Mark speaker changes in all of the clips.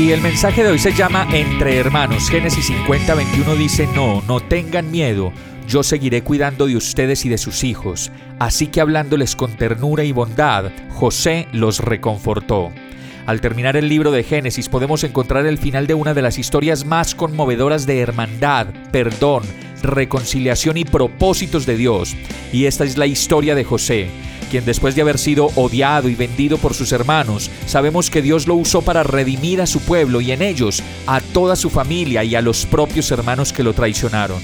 Speaker 1: Y el mensaje de hoy se llama Entre Hermanos. Génesis 50, 21 dice, no, no tengan miedo yo seguiré cuidando de ustedes y de sus hijos. Así que hablándoles con ternura y bondad, José los reconfortó. Al terminar el libro de Génesis podemos encontrar el final de una de las historias más conmovedoras de hermandad, perdón, reconciliación y propósitos de Dios. Y esta es la historia de José, quien después de haber sido odiado y vendido por sus hermanos, sabemos que Dios lo usó para redimir a su pueblo y en ellos a toda su familia y a los propios hermanos que lo traicionaron.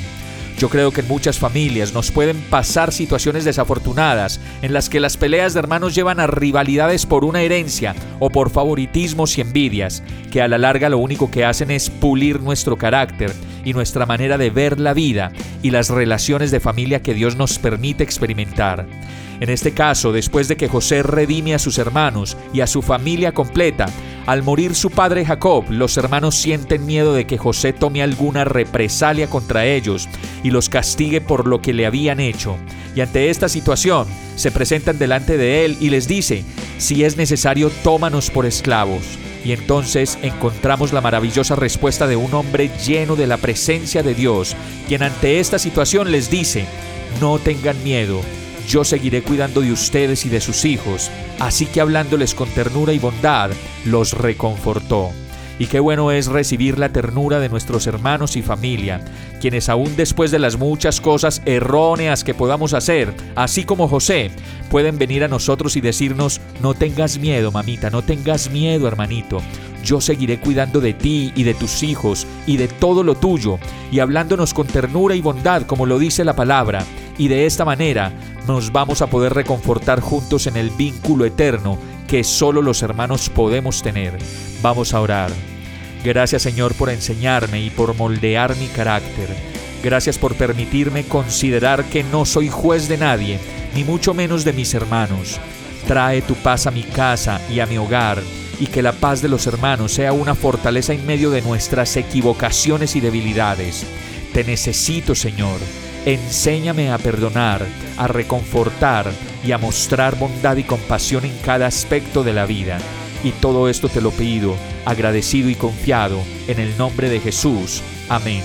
Speaker 1: Yo creo que en muchas familias nos pueden pasar situaciones desafortunadas en las que las peleas de hermanos llevan a rivalidades por una herencia o por favoritismos y envidias, que a la larga lo único que hacen es pulir nuestro carácter y nuestra manera de ver la vida y las relaciones de familia que Dios nos permite experimentar. En este caso, después de que José redime a sus hermanos y a su familia completa, al morir su padre Jacob, los hermanos sienten miedo de que José tome alguna represalia contra ellos y los castigue por lo que le habían hecho. Y ante esta situación, se presentan delante de él y les dice, si es necesario, tómanos por esclavos. Y entonces encontramos la maravillosa respuesta de un hombre lleno de la presencia de Dios, quien ante esta situación les dice, no tengan miedo, yo seguiré cuidando de ustedes y de sus hijos, así que hablándoles con ternura y bondad, los reconfortó. Y qué bueno es recibir la ternura de nuestros hermanos y familia, quienes aún después de las muchas cosas erróneas que podamos hacer, así como José, pueden venir a nosotros y decirnos, no tengas miedo, mamita, no tengas miedo, hermanito. Yo seguiré cuidando de ti y de tus hijos y de todo lo tuyo, y hablándonos con ternura y bondad, como lo dice la palabra, y de esta manera nos vamos a poder reconfortar juntos en el vínculo eterno que solo los hermanos podemos tener. Vamos a orar. Gracias Señor por enseñarme y por moldear mi carácter. Gracias por permitirme considerar que no soy juez de nadie, ni mucho menos de mis hermanos. Trae tu paz a mi casa y a mi hogar, y que la paz de los hermanos sea una fortaleza en medio de nuestras equivocaciones y debilidades. Te necesito, Señor. Enséñame a perdonar, a reconfortar y a mostrar bondad y compasión en cada aspecto de la vida. Y todo esto te lo pido, agradecido y confiado, en el nombre de Jesús. Amén.